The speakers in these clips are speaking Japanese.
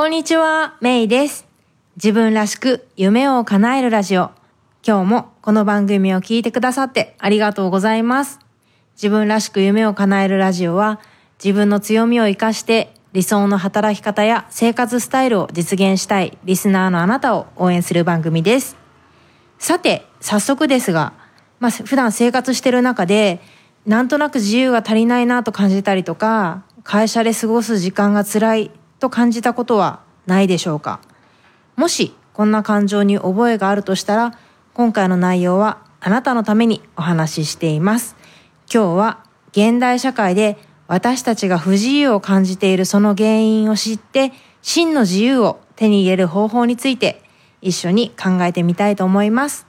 こんにちは、メイです。自分らしく夢を叶えるラジオ。今日もこの番組を聞いてくださってありがとうございます。自分らしく夢を叶えるラジオは自分の強みを活かして理想の働き方や生活スタイルを実現したいリスナーのあなたを応援する番組です。さて、早速ですが、まあ、普段生活してる中でなんとなく自由が足りないなと感じたりとか、会社で過ごす時間が辛いと感じたことはないでしょうか？もしこんな感情に覚えがあるとしたら今回の内容はあなたのためにお話ししています。今日は現代社会で私たちが不自由を感じているその原因を知って真の自由を手に入れる方法について一緒に考えてみたいと思います。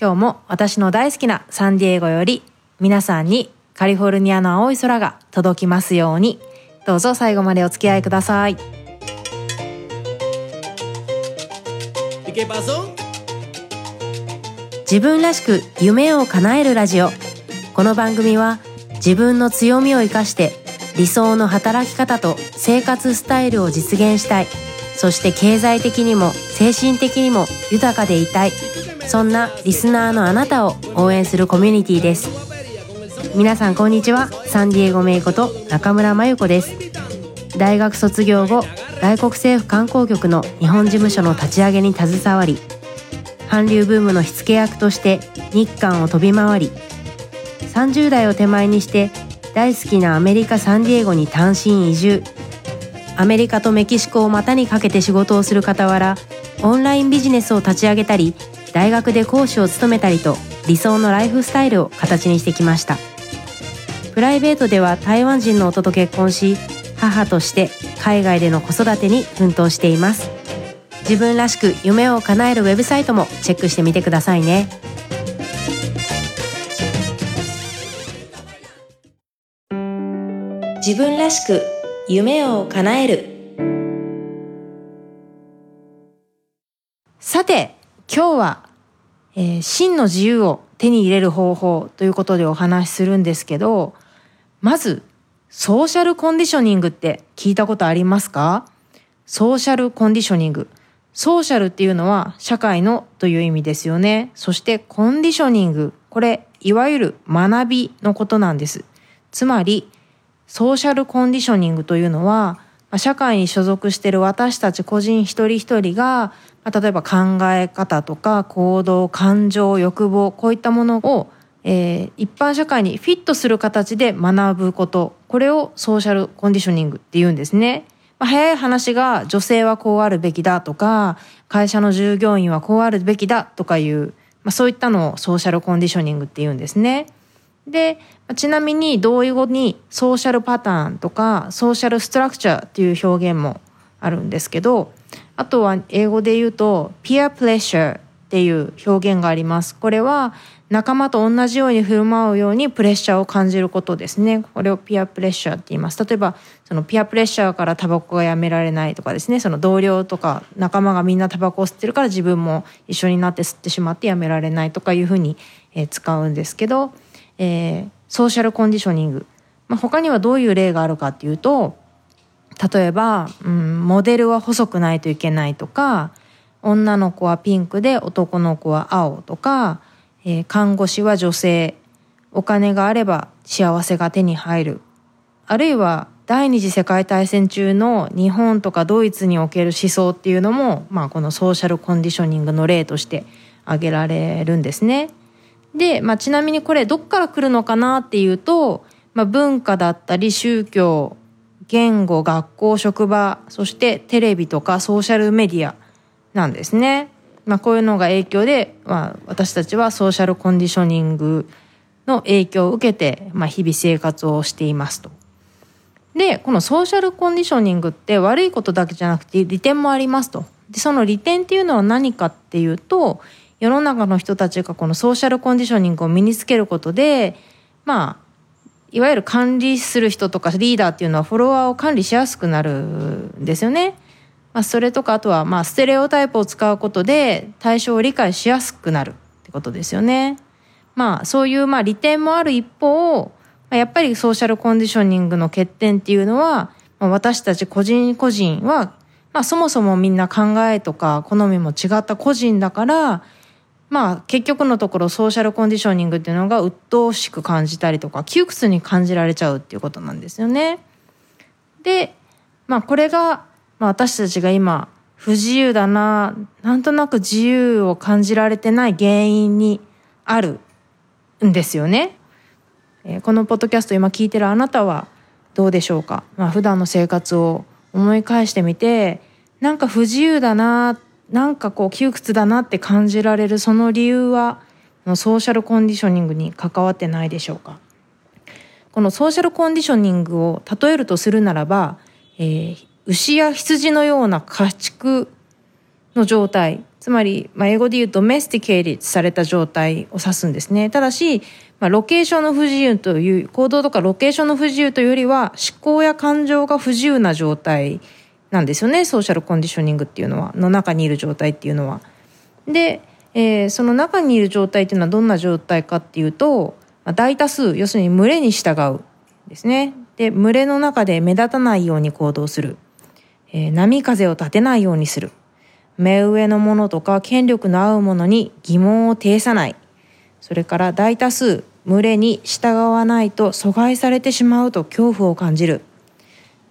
今日も私の大好きなサンディエゴより皆さんにカリフォルニアの青い空が届きますように。どうぞ最後までお付き合いください.自分らしく夢を叶えるラジオ。この番組は自分の強みを生かして理想の働き方と生活スタイルを実現したい。そして経済的にも精神的にも豊かでいたい。そんなリスナーのあなたを応援するコミュニティです皆さんこんにちは。サンディエゴメイこと中村真由子です。大学卒業後外国政府観光局の日本事務所の立ち上げに携わり韓流ブームの火付け役として日韓を飛び回り30代を手前にして大好きなアメリカ・サンディエゴに単身移住。アメリカとメキシコを股にかけて仕事をする傍らオンラインビジネスを立ち上げたり大学で講師を務めたりと理想のライフスタイルを形にしてきましたプライベートでは台湾人の夫と結婚し母として海外での子育てに奮闘しています。自分らしく夢を叶えるウェブサイトもチェックしてみてくださいね。自分らしく夢を叶える。さて今日は、えー真の自由を手に入れる方法ということでお話しするんですけどまずソーシャルコンディショニングって聞いたことありますか？ソーシャルコンディショニング。ソーシャルっていうのは社会のという意味ですよね。そしてコンディショニング。これ、いわゆる学びのことなんです。つまり、ソーシャルコンディショニングというのは、社会に所属している私たち個人一人一人が、例えば考え方とか行動、感情、欲望、こういったものをえー一般社会にフィットする形で学ぶことこれをソーシャルコンディショニングって言うんですね。まあ、早い話が女性はこうあるべきだとか会社の従業員はこうあるべきだとかいう、まあ、そういったのをソーシャルコンディショニングって言うんですね。でちなみに同意語にソーシャルパターンとかソーシャルストラクチャーっていう表現もあるんですけどあとは英語で言うとピアプレッシャーっていう表現があります。これは仲間と同じように振る舞うようにプレッシャーを感じることですね。これをピアプレッシャーって言います。例えば、そのピアプレッシャーからタバコがやめられないとかですね、その同僚とか仲間がみんなタバコを吸ってるから自分も一緒になって吸ってしまってやめられないとかいうふうに、え使うんですけど、えーソーシャルコンディショニング。まあ、他にはどういう例があるかっていうと、例えば、うん、モデルは細くないといけないとか女の子はピンクで男の子は青とか、えー看護師は女性お金があれば幸せが手に入るあるいは第二次世界大戦中の日本とかドイツにおける思想っていうのも、まあ、このソーシャルコンディショニングの例として挙げられるんですね。で、まあ、ちなみにこれどっから来るのかなっていうと、まあ、文化だったり宗教言語学校職場そしてテレビとかソーシャルメディアなんですね。まあ、こういうのが影響で、まあ、私たちはソーシャルコンディショニングの影響を受けて、まあ、日々生活をしていますと。でこのソーシャルコンディショニングって悪いことだけじゃなくて利点もありますと。でその利点っていうのは何かっていうと世の中の人たちがこのソーシャルコンディショニングを身につけることでまあいわゆる管理する人とかリーダーっていうのはフォロワーを管理しやすくなるんですよね。まあ、それとかあとはまあステレオタイプを使うことで対象を理解しやすくなるってことですよね。まあそういうまあ利点もある一方、まやっぱりソーシャルコンディショニングの欠点っていうのは、まあ、私たち個人個人はまあそもそもみんな考えとか好みも違った個人だからまあ結局のところソーシャルコンディショニングっていうのが鬱陶しく感じたりとか窮屈に感じられちゃうっていうことなんですよね。でまあこれが、まあ、私たちが今不自由だななんとなく自由を感じられてない原因にあるんですよね。えー、このポッドキャスト今聞いてるあなたはどうでしょうか、まあ、普段の生活を思い返してみてなんか不自由だななんかこう窮屈だなって感じられるその理由はソーシャルコンディショニングに関わってないでしょうか？このソーシャルコンディショニングを例えるとするならば、えー、牛や羊のような家畜の状態。つまり、まあ、英語で言うとメスティケイリされた状態を指すんですね。ただし、まあ、ロケーションの不自由という行動とかロケーションの不自由というよりは思考や感情が不自由な状態なんですよね。ソーシャルコンディショニングっていうのは。の中にいる状態っていうのは。で、えー、その中にいる状態っていうのはどんな状態かっていうと、まあ、大多数要するに群れに従うですね。で群れの中で目立たないように行動する、えー、波風を立てないようにする。目上のものとか権力の合うものに疑問を呈さない。それから大多数群れに従わないと阻害されてしまうと恐怖を感じる。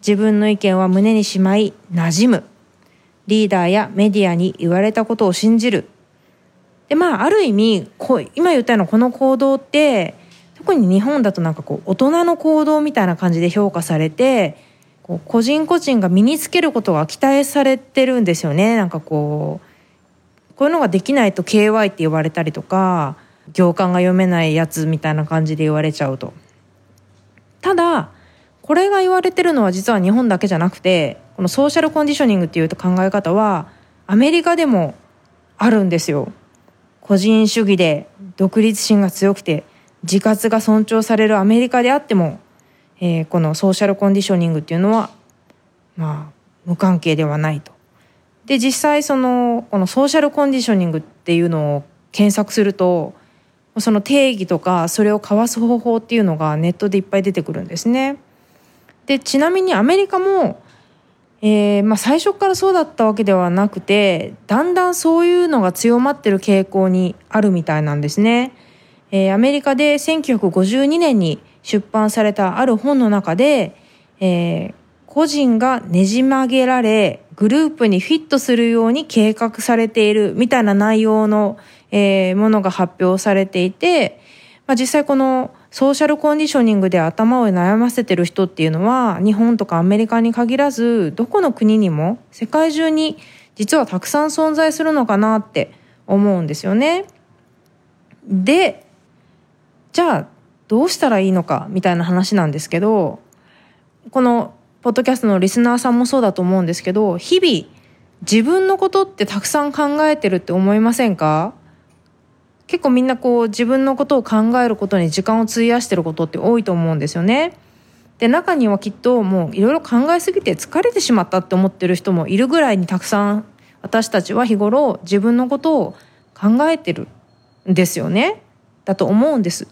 自分の意見は胸にしまい馴染む。リーダーやメディアに言われたことを信じる。でまあある意味こう今言ったようなこの行動って特に日本だとなんかこう大人の行動みたいな感じで評価されてこう個人個人が身につけることが期待されてるんですよねなんかこうこういうのができないと KY って言われたりとか行間が読めないやつみたいな感じで言われちゃうと。ただこれが言われてるのは実は日本だけじゃなくてこのソーシャルコンディショニングっていう考え方はアメリカでもあるんですよ。個人主義で独立心が強くて自活が尊重されるアメリカであっても、えー、このソーシャルコンディショニングっていうのはまあ無関係ではないと。で実際そのこのソーシャルコンディショニングっていうのを検索するとその定義とかそれを交わす方法っていうのがネットでいっぱい出てくるんですね。でちなみにアメリカも、えーまあ、最初からそうだったわけではなくてだんだんそういうのが強まってる傾向にあるみたいなんですね。えー、アメリカで1952年に出版されたある本の中で、えー、個人がねじ曲げられグループにフィットするように計画されているみたいな内容の、えー、ものが発表されていて、まあ、実際このソーシャルコンディショニングで頭を悩ませてる人っていうのは日本とかアメリカに限らずどこの国にも世界中に実はたくさん存在するのかなって思うんですよね。でじゃあどうしたらいいのかみたいな話なんですけどこのポッドキャストのリスナーさんもそうだと思うんですけど日々自分のことってたくさん考えてるって思いませんか？結構みんなこう自分のことを考えることに時間を費やしてることって多いと思うんですよね。で中にはきっともういろいろ考えすぎて疲れてしまったって思ってる人もいるぐらいにたくさん私たちは日頃自分のことを考えてるんですよね。だと思うんです。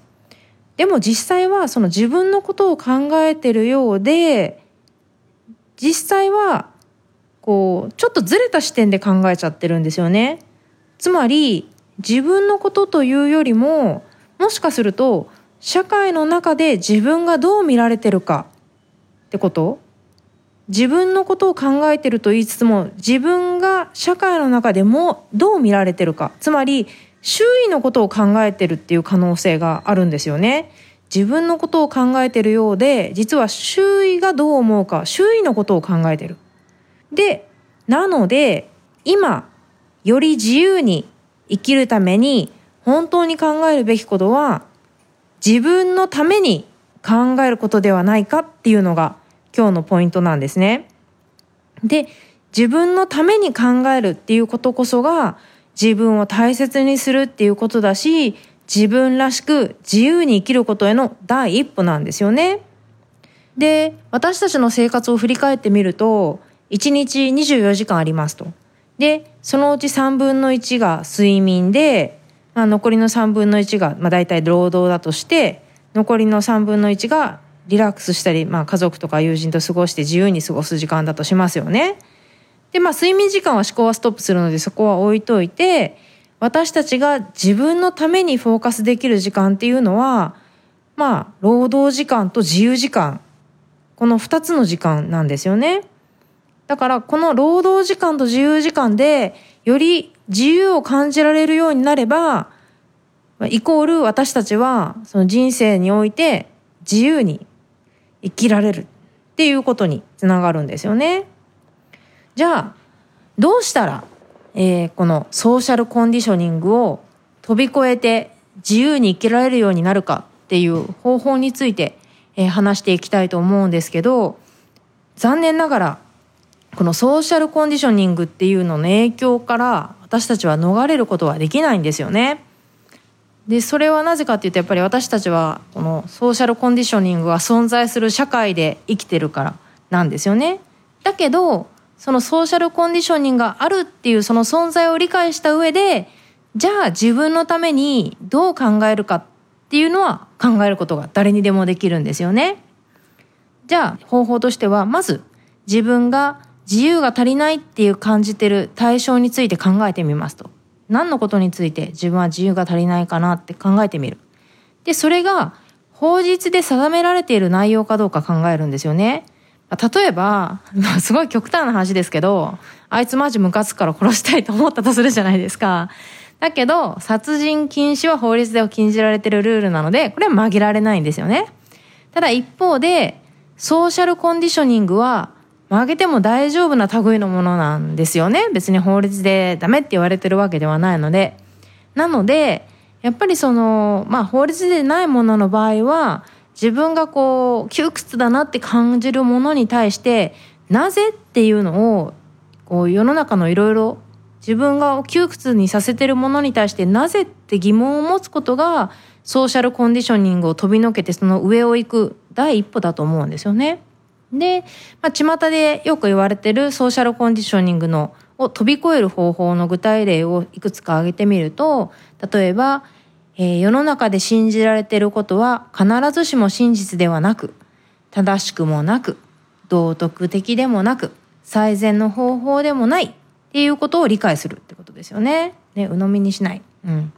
でも実際はその自分のことを考えてるようで実際はこうちょっとずれた視点で考えちゃってるんですよね。つまり自分のことというよりももしかすると社会の中で自分がどう見られてるかってこと？自分のことを考えてると言いつつも自分が社会の中でもどう見られてるかつまり周囲のことを考えてるっていう可能性があるんですよね。自分のことを考えてるようで実は周囲がどう思うか周囲のことを考えてる。でなので今より自由に生きるために本当に考えるべきことは自分のために考えることではないかっていうのが今日のポイントなんですね。で自分のために考えるっていうことこそが自分を大切にするっていうことだし自分らしく自由に生きることへの第一歩なんですよね。で私たちの生活を振り返ってみると1日24時間ありますと。でそのうち3分の1が睡眠で、まあ、残りの3分の1が、まあ、大体労働だとして残りの3分の1がリラックスしたり、まあ、家族とか友人と過ごして自由に過ごす時間だとしますよね。でまあ睡眠時間は思考はストップするのでそこは置いといて私たちが自分のためにフォーカスできる時間っていうのはまあ労働時間と自由時間この2つの時間なんですよね。だからこの労働時間と自由時間でより自由を感じられるようになればイコール私たちはその人生において自由に生きられるっていうことにつながるんですよね。じゃあどうしたら、えー、このソーシャルコンディショニングを飛び越えて自由に生きられるようになるかっていう方法について、えー、話していきたいと思うんですけど残念ながらこのソーシャルコンディショニングっていうのの影響から私たちは逃れることはできないんですよね。でそれはなぜかっていうとやっぱり私たちはこのソーシャルコンディショニングが存在する社会で生きてるからなんですよね。だけどそのソーシャルコンディショニングがあるっていうその存在を理解した上でじゃあ自分のためにどう考えるかっていうのは考えることが誰にでもできるんですよね。じゃあ方法としてはまず自分が自由が足りないっていう感じてる対象について考えてみますと。何のことについて自分は自由が足りないかなって考えてみる。で、それが法律で定められている内容かどうか考えるんですよね。例えば、まあ、すごい極端な話ですけど、あいつマジムカつくから殺したいと思ったとするじゃないですか。だけど、殺人禁止は法律では禁じられてるルールなので、これは曲げられないんですよね。ただ一方で、ソーシャルコンディショニングは曲げても大丈夫な類のものなんですよね。別に法律でダメって言われてるわけではないので。なので、やっぱりその、まあ法律でないものの場合は、自分がこう、窮屈だなって感じるものに対して、なぜっていうのを、こう世の中のいろいろ自分が窮屈にさせてるものに対してなぜって疑問を持つことがソーシャルコンディショニングを飛びのけてその上を行く第一歩だと思うんですよね。で、まあ、巷でよく言われてるソーシャルコンディショニングのを飛び越える方法の具体例をいくつか挙げてみると、例えば、えー、世の中で信じられていることは必ずしも真実ではなく、正しくもなく、道徳的でもなく、最善の方法でもないっていうことを理解するってことですよね。ね、鵜呑みにしない。うん。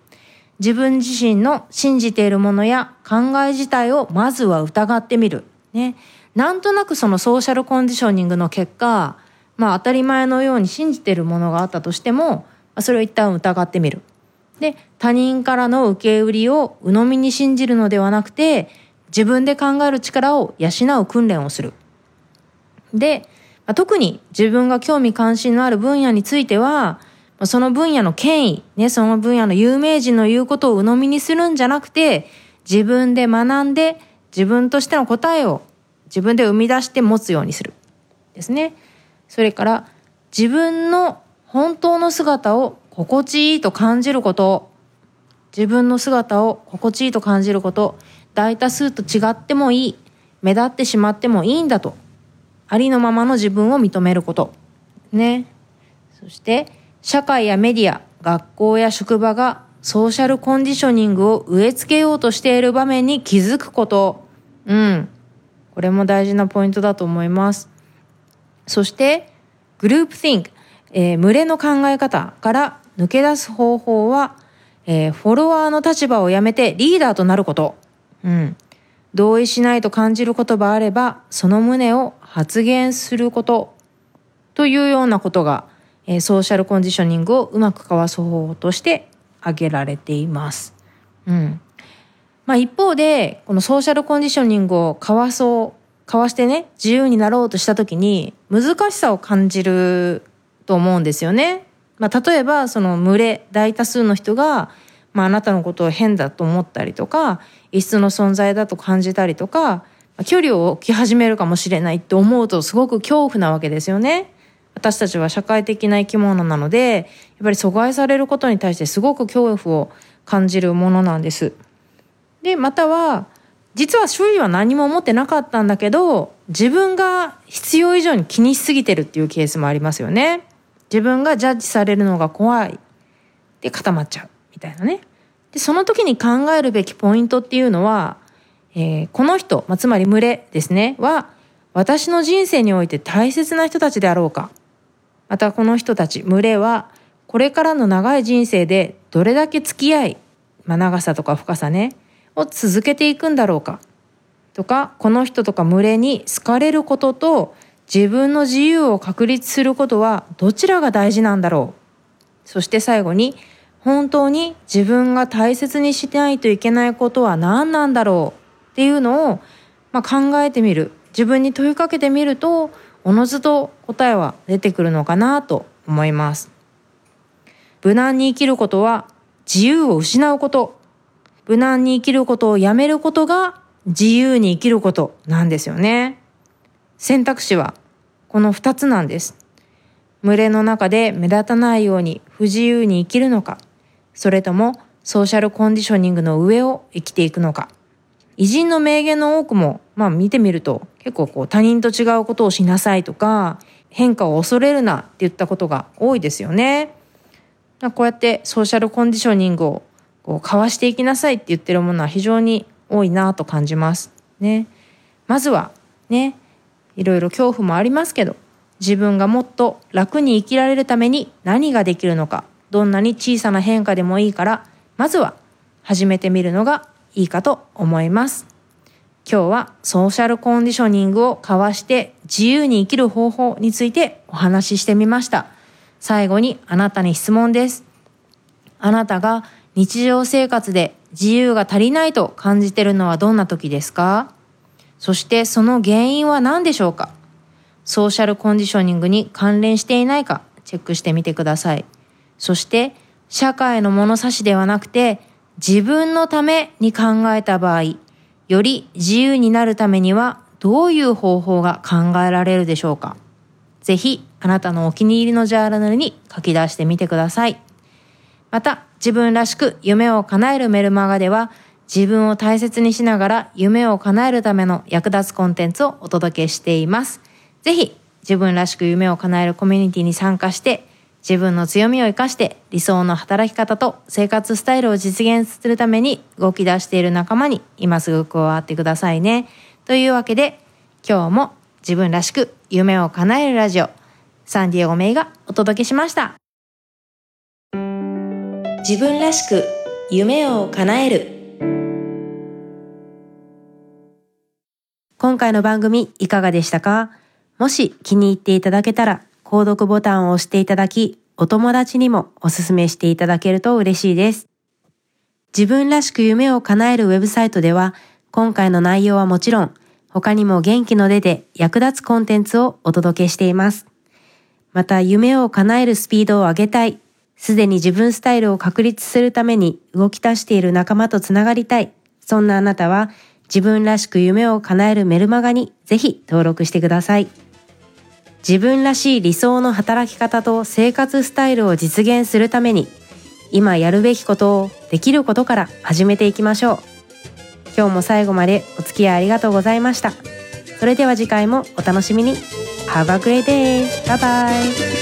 自分自身の信じているものや考え自体をまずは疑ってみる。ね。なんとなくそのソーシャルコンディショニングの結果、まあ当たり前のように信じているものがあったとしても、それを一旦疑ってみる。で、他人からの受け売りを鵜呑みに信じるのではなくて、自分で考える力を養う訓練をする。で、特に自分が興味関心のある分野については、その分野の権威、ね、その分野の有名人の言うことを鵜呑みにするんじゃなくて、自分で学んで自分としての答えを自分で生み出して持つようにするですねそれから自分の本当の姿を心地いいと感じること。自分の姿を心地いいと感じること。大多数と違ってもいい。目立ってしまってもいいんだと。ありのままの自分を認めること。ね。そして社会やメディア学校や職場がソーシャルコンディショニングを植え付けようとしている場面に気づくこと。うん。これも大事なポイントだと思います。そして、グループ think、えー、群れの考え方から抜け出す方法は、えー、フォロワーの立場をやめてリーダーとなること。うん。同意しないと感じる言葉あれば、その旨を発言すること。というようなことが、えー、ソーシャルコンディショニングをうまくかわす方法として挙げられています。うん。まあ一方で、このソーシャルコンディショニングを交わそう、交わしてね、自由になろうとした時に難しさを感じると思うんですよね。まあ例えばその群れ、大多数の人が、まああなたのことを変だと思ったりとか、異質の存在だと感じたりとか、距離を置き始めるかもしれないって思うとすごく恐怖なわけですよね。私たちは社会的な生き物なので、やっぱり阻害されることに対してすごく恐怖を感じるものなんです。で、または、実は周囲は何も思ってなかったんだけど、自分が必要以上に気にしすぎてるっていうケースもありますよね。自分がジャッジされるのが怖い。で、固まっちゃう。みたいなね。で、その時に考えるべきポイントっていうのは、えー、この人、まあ、つまり群れですね、は、私の人生において大切な人たちであろうか。またこの人たち群れはこれからの長い人生でどれだけ付き合い、まあ、長さとか深さねを続けていくんだろうかとかこの人とか群れに好かれることと自分の自由を確立することはどちらが大事なんだろうそして最後に本当に自分が大切にしないといけないことは何なんだろうっていうのを、まあ、考えてみる自分に問いかけてみるとおのずと答えは出てくるのかなと思います。無難に生きることは自由を失うこと。無難に生きることをやめることが自由に生きることなんですよね。選択肢はこの二つなんです。群れの中で目立たないように不自由に生きるのか、それともソーシャルコンディショニングの上を生きていくのか。偉人の名言の多くも、まあ見てみると結構こう他人と違うことをしなさいとか、変化を恐れるなって言ったことが多いですよね。こうやってソーシャルコンディショニングをこう交わしていきなさいって言ってるものは非常に多いなと感じます。ね。まずはね、いろいろ恐怖もありますけど、自分がもっと楽に生きられるために何ができるのか、どんなに小さな変化でもいいから、まずは始めてみるのがいいかと思います。今日はソーシャルコンディショニングを交わして自由に生きる方法についてお話ししてみました。最後にあなたに質問です。あなたが日常生活で自由が足りないと感じているのはどんな時ですか？そしてその原因は何でしょうか？ソーシャルコンディショニングに関連していないか？チェックしてみてください。そして社会の物差しではなくて自分のために考えた場合、より自由になるためにはどういう方法が考えられるでしょうか？ぜひあなたのお気に入りのジャーナルに書き出してみてください。また、自分らしく夢を叶えるメルマガでは、自分を大切にしながら夢を叶えるための役立つコンテンツをお届けしています。ぜひ、自分らしく夢を叶えるコミュニティに参加して、自分の強みを生かして理想の働き方と生活スタイルを実現するために動き出している仲間に今すぐ加わってくださいね。というわけで、今日も自分らしく夢を叶えるラジオサンディエゴメイがお届けしました自分らしく夢を叶える回の番組いかがでしたか？もし気に入っていただけたら購読ボタンを押していただきお友達にもおすすめしていただけると嬉しいです自分らしく夢を叶えるウェブサイトでは今回の内容はもちろん他にも元気の出で役立つコンテンツをお届けしています。また夢を叶えるスピードを上げたい、すでに自分スタイルを確立するために動き出している仲間とつながりたい、そんなあなたは自分らしく夢を叶えるメルマガにぜひ登録してください。自分らしい理想の働き方と生活スタイルを実現するために今やるべきことをできることから始めていきましょう。今日も最後までお付き合いありがとうございました。それでは次回もお楽しみに。Have a great day! Bye bye!